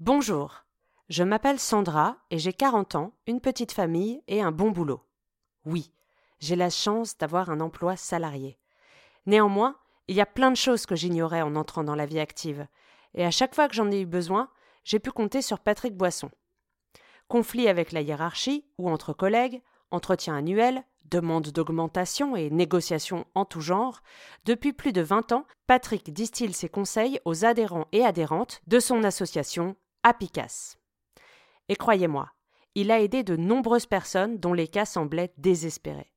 Bonjour, je m'appelle Sandra et j'ai 40 ans, une petite famille et un bon boulot. Oui, j'ai la chance d'avoir un emploi salarié. Néanmoins, il y a plein de choses que j'ignorais en entrant dans la vie active, et à chaque fois que j'en ai eu besoin, j'ai pu compter sur Patrick Boisson. Conflit avec la hiérarchie ou entre collègues, entretien annuel, demande d'augmentation et négociations en tout genre, depuis plus de 20 ans, Patrick distille ses conseils aux adhérents et adhérentes de son association Apicas. Et croyez-moi, il a aidé de nombreuses personnes dont les cas semblaient désespérés.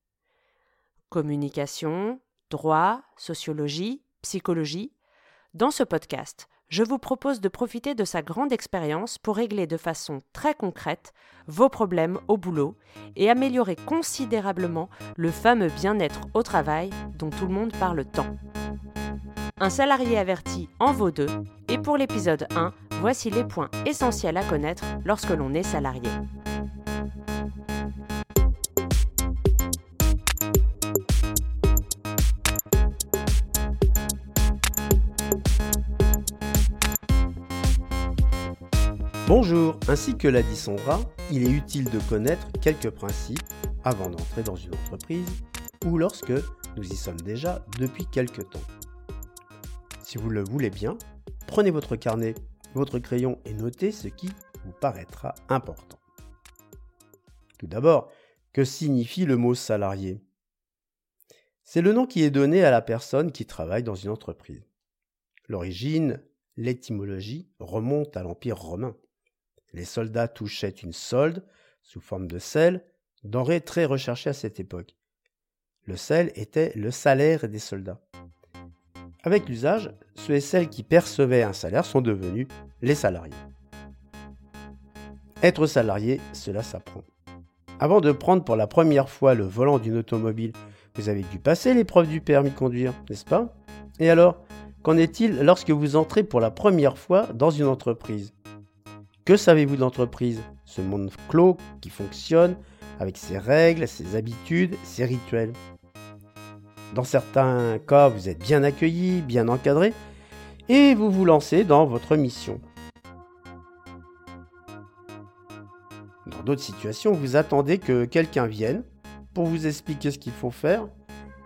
Communication, droit, sociologie, psychologie. Dans ce podcast, je vous propose de profiter de sa grande expérience pour régler de façon très concrète vos problèmes au boulot et améliorer considérablement le fameux bien-être au travail dont tout le monde parle tant. Un salarié averti en vaut deux, et pour l'épisode 1, voici les points essentiels à connaître lorsque l'on est salarié. Bonjour, ainsi que l'a dit Sandra, il est utile de connaître quelques principes avant d'entrer dans une entreprise ou lorsque nous y sommes déjà depuis quelques temps. Si vous le voulez bien, prenez votre carnet, votre crayon et notez ce qui vous paraîtra important. Tout d'abord, que signifie le mot salarié? C'est le nom qui est donné à la personne qui travaille dans une entreprise. L'origine, l'étymologie remonte à l'Empire romain. Les soldats touchaient une solde, sous forme de sel, denrée très recherchée à cette époque. Le sel était le salaire des soldats. Avec l'usage, ceux et celles qui percevaient un salaire sont devenus les salariés. Être salarié, cela s'apprend. Avant de prendre pour la première fois le volant d'une automobile, vous avez dû passer l'épreuve du permis de conduire, n'est-ce pas? Et alors, qu'en est-il lorsque vous entrez pour la première fois dans une entreprise? Que savez-vous de l'entreprise? Ce monde clos qui fonctionne avec ses règles, ses habitudes, ses rituels. Dans certains cas, vous êtes bien accueilli, bien encadré, et vous vous lancez dans votre mission. Dans d'autres situations, vous attendez que quelqu'un vienne pour vous expliquer ce qu'il faut faire.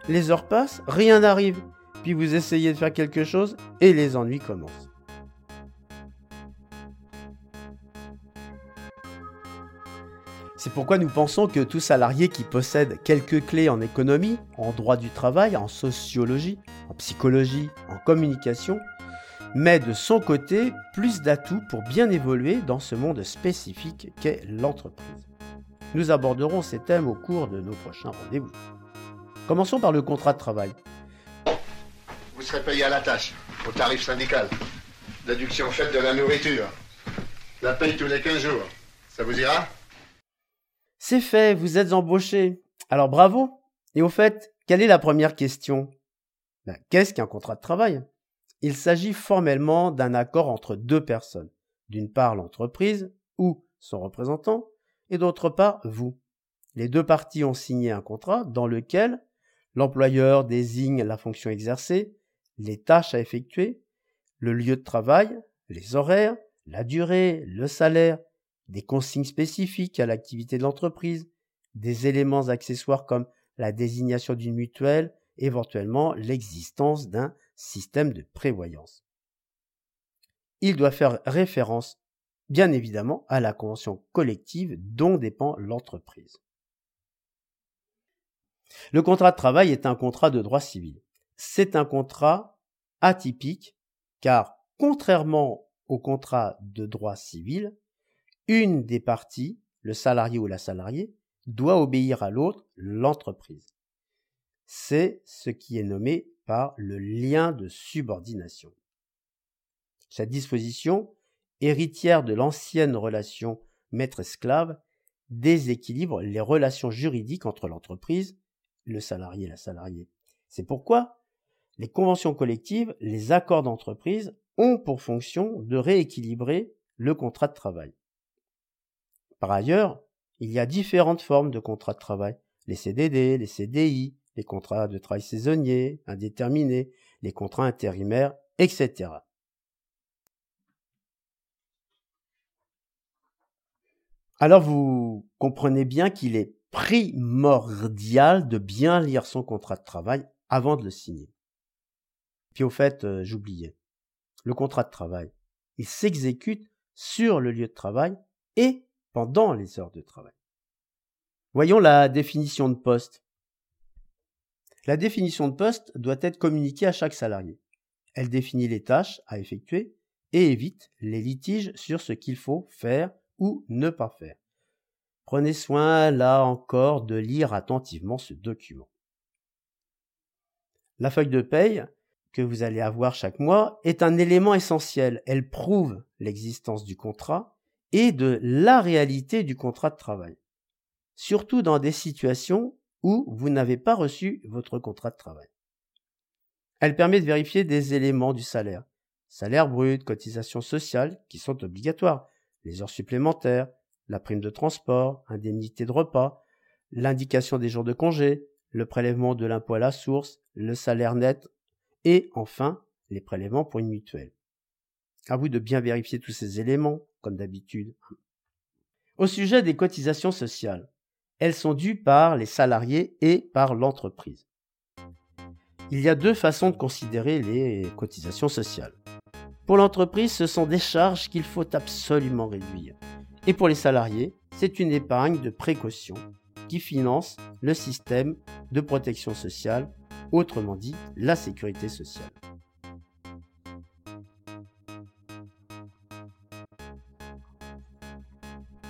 Les heures passent, rien n'arrive, puis vous essayez de faire quelque chose et les ennuis commencent. C'est pourquoi nous pensons que tout salarié qui possède quelques clés en économie, en droit du travail, en sociologie, en psychologie, en communication, met de son côté plus d'atouts pour bien évoluer dans ce monde spécifique qu'est l'entreprise. Nous aborderons ces thèmes au cours de nos prochains rendez-vous. Commençons par le contrat de travail. Vous serez payé à la tâche, au tarif syndical. Déduction faite de la nourriture. La paye tous les 15 jours. Ça vous ira? C'est fait, vous êtes embauché. Alors bravo. Et au fait, quelle est la première question? Ben, Qu'est-ce qu'un contrat de travail? Il s'agit formellement d'un accord entre deux personnes. D'une part l'entreprise ou son représentant, et d'autre part vous. Les deux parties ont signé un contrat dans lequel l'employeur désigne la fonction exercée, les tâches à effectuer, le lieu de travail, les horaires, la durée, le salaire des consignes spécifiques à l'activité de l'entreprise, des éléments accessoires comme la désignation d'une mutuelle, éventuellement l'existence d'un système de prévoyance. Il doit faire référence, bien évidemment, à la convention collective dont dépend l'entreprise. Le contrat de travail est un contrat de droit civil. C'est un contrat atypique car, contrairement au contrat de droit civil, une des parties, le salarié ou la salariée, doit obéir à l'autre, l'entreprise. C'est ce qui est nommé par le lien de subordination. Cette disposition, héritière de l'ancienne relation maître-esclave, déséquilibre les relations juridiques entre l'entreprise, le salarié et la salariée. C'est pourquoi les conventions collectives, les accords d'entreprise ont pour fonction de rééquilibrer le contrat de travail. Par ailleurs, il y a différentes formes de contrats de travail. Les CDD, les CDI, les contrats de travail saisonnier, indéterminés, les contrats intérimaires, etc. Alors vous comprenez bien qu'il est primordial de bien lire son contrat de travail avant de le signer. Puis au fait, euh, j'oubliais. Le contrat de travail, il s'exécute sur le lieu de travail et pendant les heures de travail. Voyons la définition de poste. La définition de poste doit être communiquée à chaque salarié. Elle définit les tâches à effectuer et évite les litiges sur ce qu'il faut faire ou ne pas faire. Prenez soin, là encore, de lire attentivement ce document. La feuille de paye que vous allez avoir chaque mois est un élément essentiel. Elle prouve l'existence du contrat et de la réalité du contrat de travail. Surtout dans des situations où vous n'avez pas reçu votre contrat de travail. Elle permet de vérifier des éléments du salaire. Salaire brut, cotisation sociale, qui sont obligatoires, les heures supplémentaires, la prime de transport, indemnité de repas, l'indication des jours de congé, le prélèvement de l'impôt à la source, le salaire net et enfin les prélèvements pour une mutuelle. À vous de bien vérifier tous ces éléments, d'habitude. Au sujet des cotisations sociales, elles sont dues par les salariés et par l'entreprise. Il y a deux façons de considérer les cotisations sociales. Pour l'entreprise, ce sont des charges qu'il faut absolument réduire. Et pour les salariés, c'est une épargne de précaution qui finance le système de protection sociale, autrement dit la sécurité sociale.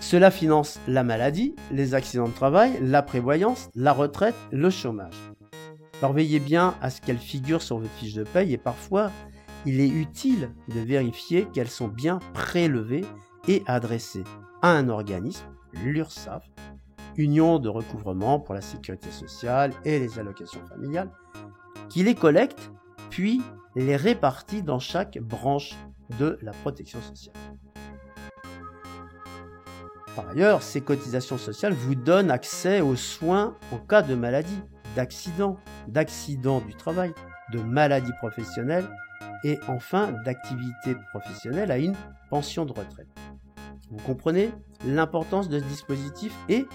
Cela finance la maladie, les accidents de travail, la prévoyance, la retraite, le chômage. Alors veillez bien à ce qu'elles figurent sur votre fiche de paye et parfois il est utile de vérifier qu'elles sont bien prélevées et adressées à un organisme, l'URSSAF, Union de recouvrement pour la sécurité sociale et les allocations familiales, qui les collecte puis les répartit dans chaque branche de la protection sociale. Par ailleurs, ces cotisations sociales vous donnent accès aux soins en cas de maladie, d'accident, d'accident du travail, de maladie professionnelle et enfin d'activité professionnelle à une pension de retraite. Vous comprenez l'importance de ce dispositif et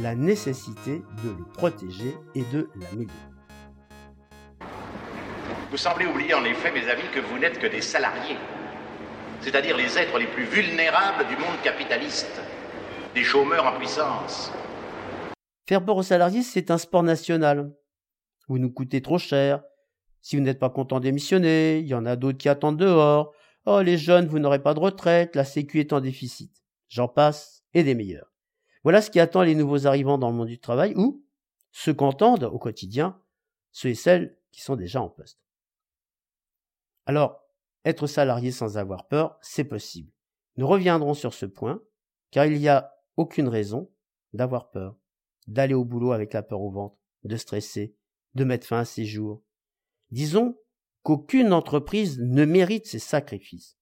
la nécessité de le protéger et de l'améliorer. Vous semblez oublier en effet, mes amis, que vous n'êtes que des salariés, c'est-à-dire les êtres les plus vulnérables du monde capitaliste, des chômeurs en puissance. Faire peur aux salariés, c'est un sport national. Vous nous coûtez trop cher. Si vous n'êtes pas content d'émissionner, il y en a d'autres qui attendent dehors. Oh, les jeunes, vous n'aurez pas de retraite, la sécu est en déficit. J'en passe, et des meilleurs. Voilà ce qui attend les nouveaux arrivants dans le monde du travail ou ce qu'entendent au quotidien ceux et celles qui sont déjà en poste. Alors, être salarié sans avoir peur, c'est possible. Nous reviendrons sur ce point, car il n'y a aucune raison d'avoir peur, d'aller au boulot avec la peur au ventre, de stresser, de mettre fin à ses jours. Disons qu'aucune entreprise ne mérite ces sacrifices.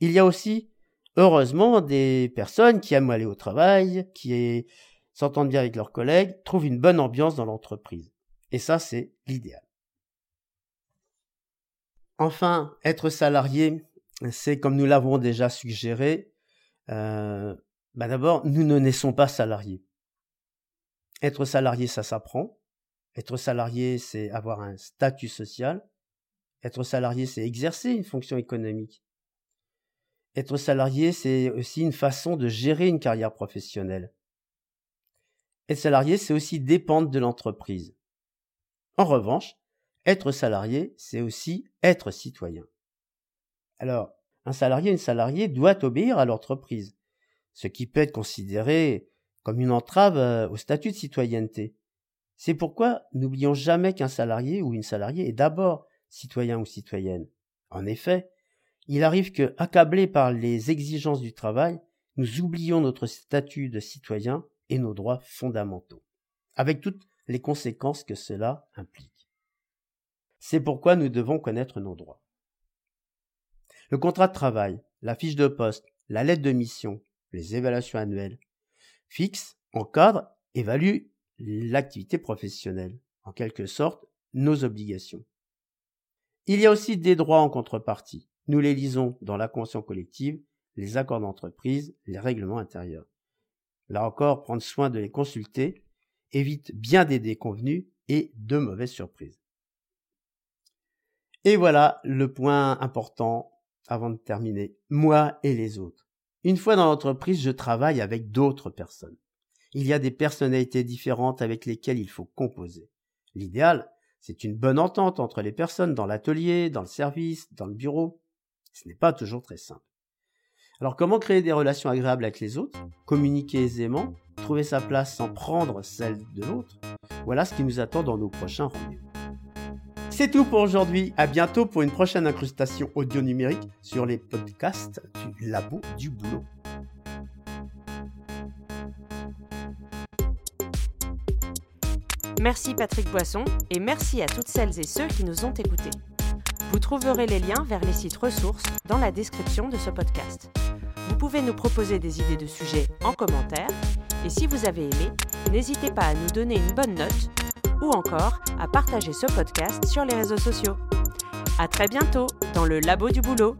Il y a aussi, heureusement, des personnes qui aiment aller au travail, qui s'entendent bien avec leurs collègues, trouvent une bonne ambiance dans l'entreprise. Et ça, c'est l'idéal. Enfin, être salarié, c'est comme nous l'avons déjà suggéré, euh, bah d'abord, nous ne naissons pas salariés. Être salarié, ça s'apprend. Être salarié, c'est avoir un statut social. Être salarié, c'est exercer une fonction économique. Être salarié, c'est aussi une façon de gérer une carrière professionnelle. Être salarié, c'est aussi dépendre de l'entreprise. En revanche, être salarié, c'est aussi être citoyen. Alors, un salarié, une salariée doit obéir à l'entreprise, ce qui peut être considéré comme une entrave euh, au statut de citoyenneté. C'est pourquoi n'oublions jamais qu'un salarié ou une salariée est d'abord citoyen ou citoyenne. En effet, il arrive que, accablés par les exigences du travail, nous oublions notre statut de citoyen et nos droits fondamentaux, avec toutes les conséquences que cela implique. C'est pourquoi nous devons connaître nos droits. Le contrat de travail, la fiche de poste, la lettre de mission, les évaluations annuelles, fixent, encadrent, évaluent l'activité professionnelle, en quelque sorte nos obligations. Il y a aussi des droits en contrepartie. Nous les lisons dans la convention collective les accords d'entreprise, les règlements intérieurs. Là encore, prendre soin de les consulter évite bien des déconvenus et de mauvaises surprises. Et voilà le point important avant de terminer. Moi et les autres. Une fois dans l'entreprise, je travaille avec d'autres personnes. Il y a des personnalités différentes avec lesquelles il faut composer. L'idéal, c'est une bonne entente entre les personnes dans l'atelier, dans le service, dans le bureau. Ce n'est pas toujours très simple. Alors comment créer des relations agréables avec les autres? Communiquer aisément? Trouver sa place sans prendre celle de l'autre? Voilà ce qui nous attend dans nos prochains rendez-vous. C'est tout pour aujourd'hui. À bientôt pour une prochaine incrustation audio numérique sur les podcasts du Labo du Boulot. Merci Patrick Boisson et merci à toutes celles et ceux qui nous ont écoutés. Vous trouverez les liens vers les sites ressources dans la description de ce podcast. Vous pouvez nous proposer des idées de sujets en commentaire et si vous avez aimé, n'hésitez pas à nous donner une bonne note ou encore à partager ce podcast sur les réseaux sociaux. À très bientôt dans le Labo du Boulot.